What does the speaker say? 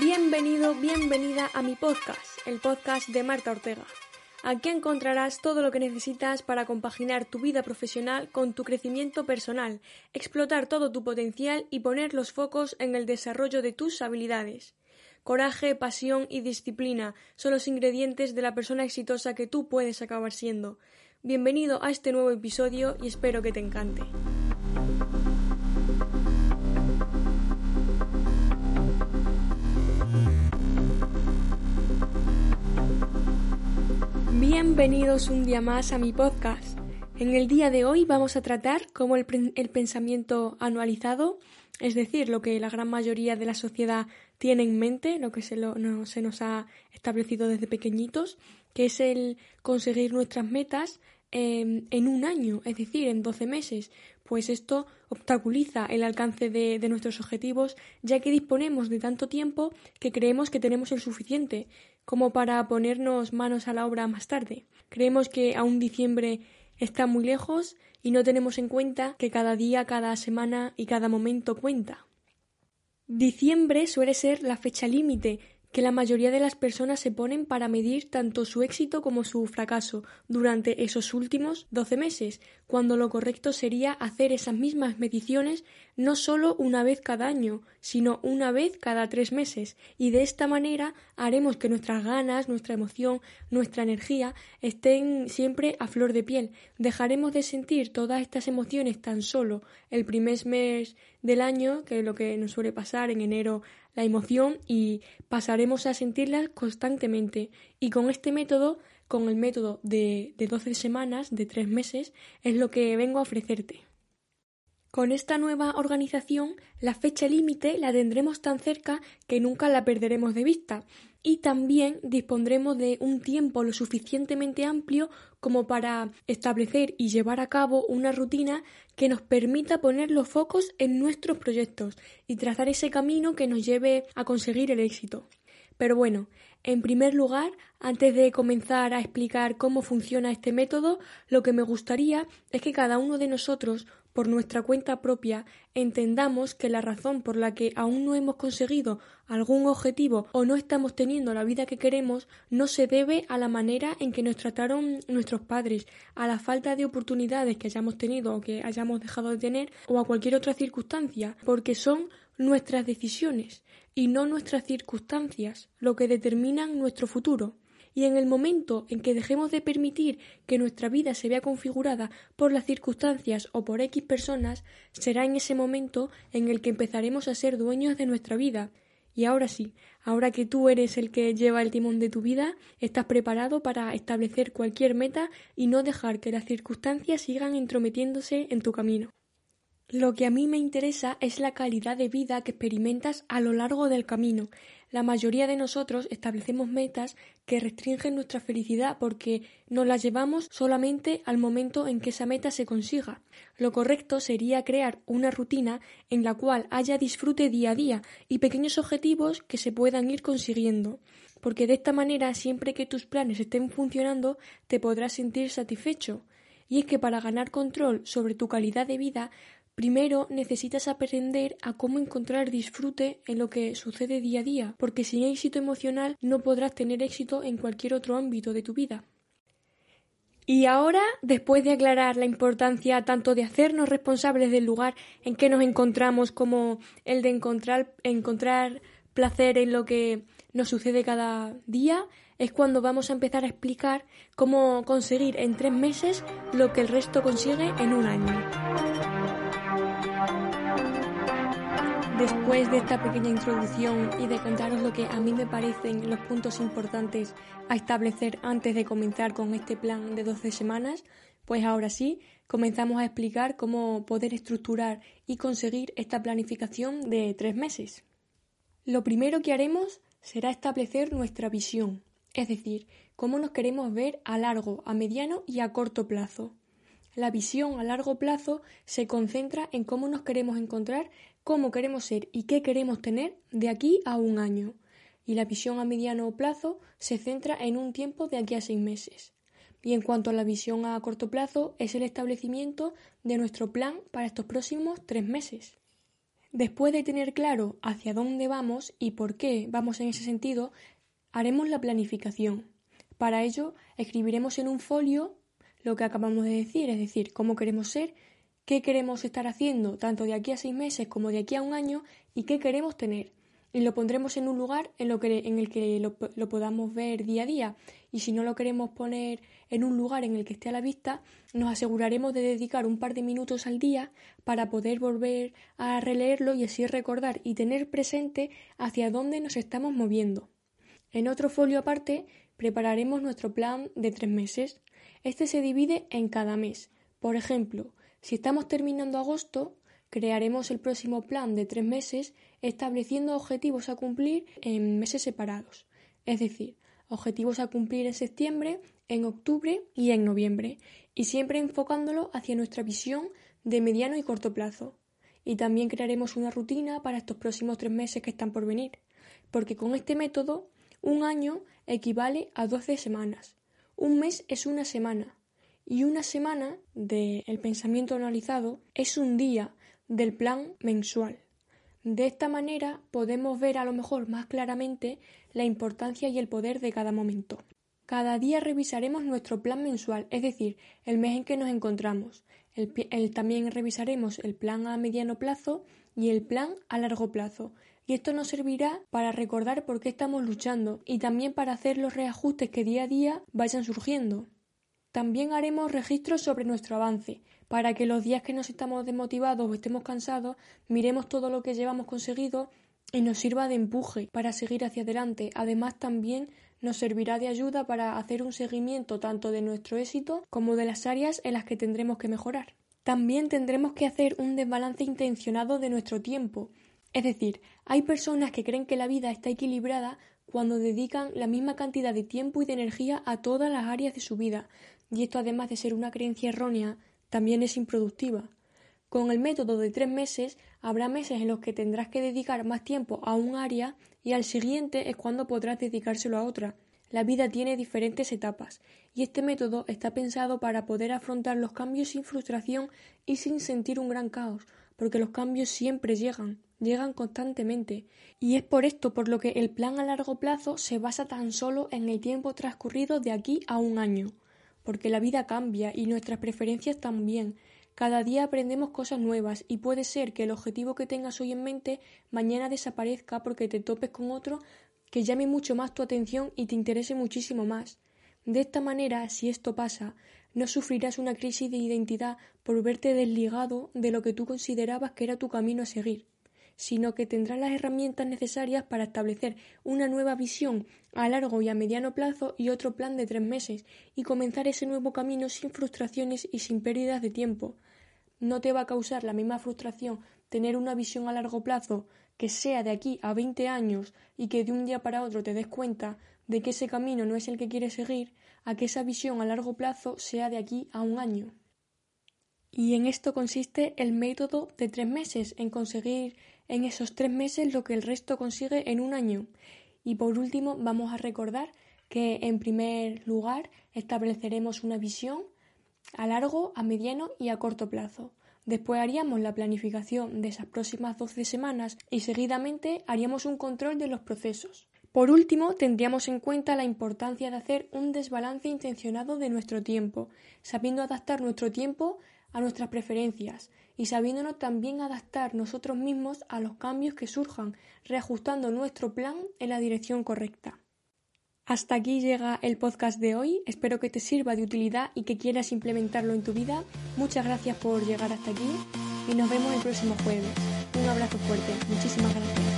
Bienvenido, bienvenida a mi podcast, el podcast de Marta Ortega. Aquí encontrarás todo lo que necesitas para compaginar tu vida profesional con tu crecimiento personal, explotar todo tu potencial y poner los focos en el desarrollo de tus habilidades. Coraje, pasión y disciplina son los ingredientes de la persona exitosa que tú puedes acabar siendo. Bienvenido a este nuevo episodio y espero que te encante. Bienvenidos un día más a mi podcast. En el día de hoy vamos a tratar cómo el, pensamiento anualizado, es decir, lo que la gran mayoría de la sociedad tiene en mente, lo que se, nos ha establecido desde pequeñitos, que es el conseguir nuestras metas en un año, es decir, en 12 meses. Pues esto obstaculiza el alcance de, nuestros objetivos, ya que disponemos de tanto tiempo que creemos que tenemos el suficiente como para ponernos manos a la obra más tarde. Creemos que aún diciembre está muy lejos y no tenemos en cuenta que cada día, cada semana y cada momento cuenta. Diciembre suele ser la fecha límite que la mayoría de las personas se ponen para medir tanto su éxito como su fracaso durante esos últimos doce meses, cuando lo correcto sería hacer esas mismas mediciones no solo una vez cada año, sino una vez cada tres meses, y de esta manera haremos que nuestras ganas, nuestra emoción, nuestra energía estén siempre a flor de piel. Dejaremos de sentir todas estas emociones tan solo el primer mes del año, que es lo que nos suele pasar en enero la emoción y pasaremos a sentirla constantemente. Y con este método, con el método de, de 12 semanas, de 3 meses, es lo que vengo a ofrecerte. Con esta nueva organización, la fecha límite la tendremos tan cerca que nunca la perderemos de vista y también dispondremos de un tiempo lo suficientemente amplio como para establecer y llevar a cabo una rutina que nos permita poner los focos en nuestros proyectos y trazar ese camino que nos lleve a conseguir el éxito. Pero bueno, en primer lugar, antes de comenzar a explicar cómo funciona este método, lo que me gustaría es que cada uno de nosotros por nuestra cuenta propia entendamos que la razón por la que aún no hemos conseguido algún objetivo o no estamos teniendo la vida que queremos no se debe a la manera en que nos trataron nuestros padres, a la falta de oportunidades que hayamos tenido o que hayamos dejado de tener o a cualquier otra circunstancia, porque son nuestras decisiones y no nuestras circunstancias lo que determinan nuestro futuro y en el momento en que dejemos de permitir que nuestra vida se vea configurada por las circunstancias o por X personas, será en ese momento en el que empezaremos a ser dueños de nuestra vida. Y ahora sí, ahora que tú eres el que lleva el timón de tu vida, estás preparado para establecer cualquier meta y no dejar que las circunstancias sigan entrometiéndose en tu camino. Lo que a mí me interesa es la calidad de vida que experimentas a lo largo del camino, la mayoría de nosotros establecemos metas que restringen nuestra felicidad porque nos las llevamos solamente al momento en que esa meta se consiga. Lo correcto sería crear una rutina en la cual haya disfrute día a día y pequeños objetivos que se puedan ir consiguiendo porque de esta manera siempre que tus planes estén funcionando te podrás sentir satisfecho. Y es que para ganar control sobre tu calidad de vida Primero necesitas aprender a cómo encontrar disfrute en lo que sucede día a día, porque sin éxito emocional no podrás tener éxito en cualquier otro ámbito de tu vida. Y ahora, después de aclarar la importancia tanto de hacernos responsables del lugar en que nos encontramos como el de encontrar, encontrar placer en lo que nos sucede cada día, es cuando vamos a empezar a explicar cómo conseguir en tres meses lo que el resto consigue en un año. Después de esta pequeña introducción y de contaros lo que a mí me parecen los puntos importantes a establecer antes de comenzar con este plan de 12 semanas, pues ahora sí, comenzamos a explicar cómo poder estructurar y conseguir esta planificación de tres meses. Lo primero que haremos será establecer nuestra visión, es decir, cómo nos queremos ver a largo, a mediano y a corto plazo. La visión a largo plazo se concentra en cómo nos queremos encontrar, cómo queremos ser y qué queremos tener de aquí a un año. Y la visión a mediano plazo se centra en un tiempo de aquí a seis meses. Y en cuanto a la visión a corto plazo, es el establecimiento de nuestro plan para estos próximos tres meses. Después de tener claro hacia dónde vamos y por qué vamos en ese sentido, haremos la planificación. Para ello, escribiremos en un folio lo que acabamos de decir, es decir, cómo queremos ser, qué queremos estar haciendo tanto de aquí a seis meses como de aquí a un año y qué queremos tener y lo pondremos en un lugar en, lo que, en el que lo, lo, podamos ver día a día. Y si no lo queremos poner en un lugar en el que esté a la vista, nos aseguraremos de dedicar un par de minutos al día para poder volver a releerlo y así recordar y tener presente hacia dónde nos estamos moviendo. En otro folio aparte, prepararemos nuestro plan de tres meses. Este se divide en cada mes. Por ejemplo, si estamos terminando agosto, Crearemos el próximo plan de tres meses estableciendo objetivos a cumplir en meses separados, es decir, objetivos a cumplir en septiembre, en octubre y en noviembre, y siempre enfocándolo hacia nuestra visión de mediano y corto plazo. Y también crearemos una rutina para estos próximos tres meses que están por venir, porque con este método un año equivale a 12 semanas. Un mes es una semana. Y una semana del pensamiento analizado es un día del plan mensual. De esta manera podemos ver a lo mejor más claramente la importancia y el poder de cada momento. Cada día revisaremos nuestro plan mensual, es decir, el mes en que nos encontramos. también revisaremos el plan a mediano plazo y el plan a largo plazo. Y esto nos servirá para recordar por qué estamos luchando y también para hacer los reajustes que día a día vayan surgiendo. También haremos registros sobre nuestro avance, para que los días que nos estamos desmotivados o estemos cansados, miremos todo lo que llevamos conseguido y nos sirva de empuje para seguir hacia adelante. Además, también nos servirá de ayuda para hacer un seguimiento tanto de nuestro éxito como de las áreas en las que tendremos que mejorar. También tendremos que hacer un desbalance intencionado de nuestro tiempo. Es decir, hay personas que creen que la vida está equilibrada cuando dedican la misma cantidad de tiempo y de energía a todas las áreas de su vida, y esto además de ser una creencia errónea, también es improductiva. Con el método de tres meses habrá meses en los que tendrás que dedicar más tiempo a un área y al siguiente es cuando podrás dedicárselo a otra. La vida tiene diferentes etapas y este método está pensado para poder afrontar los cambios sin frustración y sin sentir un gran caos, porque los cambios siempre llegan, llegan constantemente, y es por esto por lo que el plan a largo plazo se basa tan solo en el tiempo transcurrido de aquí a un año porque la vida cambia y nuestras preferencias también. Cada día aprendemos cosas nuevas y puede ser que el objetivo que tengas hoy en mente mañana desaparezca porque te topes con otro que llame mucho más tu atención y te interese muchísimo más. De esta manera, si esto pasa, no sufrirás una crisis de identidad por verte desligado de lo que tú considerabas que era tu camino a seguir sino que tendrá las herramientas necesarias para establecer una nueva visión a largo y a mediano plazo y otro plan de tres meses, y comenzar ese nuevo camino sin frustraciones y sin pérdidas de tiempo. No te va a causar la misma frustración tener una visión a largo plazo que sea de aquí a veinte años y que de un día para otro te des cuenta de que ese camino no es el que quieres seguir, a que esa visión a largo plazo sea de aquí a un año. Y en esto consiste el método de tres meses, en conseguir en esos tres meses lo que el resto consigue en un año. Y por último, vamos a recordar que en primer lugar estableceremos una visión a largo, a mediano y a corto plazo. Después haríamos la planificación de esas próximas 12 semanas y seguidamente haríamos un control de los procesos. Por último, tendríamos en cuenta la importancia de hacer un desbalance intencionado de nuestro tiempo, sabiendo adaptar nuestro tiempo a nuestras preferencias y sabiéndonos también adaptar nosotros mismos a los cambios que surjan, reajustando nuestro plan en la dirección correcta. Hasta aquí llega el podcast de hoy, espero que te sirva de utilidad y que quieras implementarlo en tu vida. Muchas gracias por llegar hasta aquí y nos vemos el próximo jueves. Un abrazo fuerte, muchísimas gracias.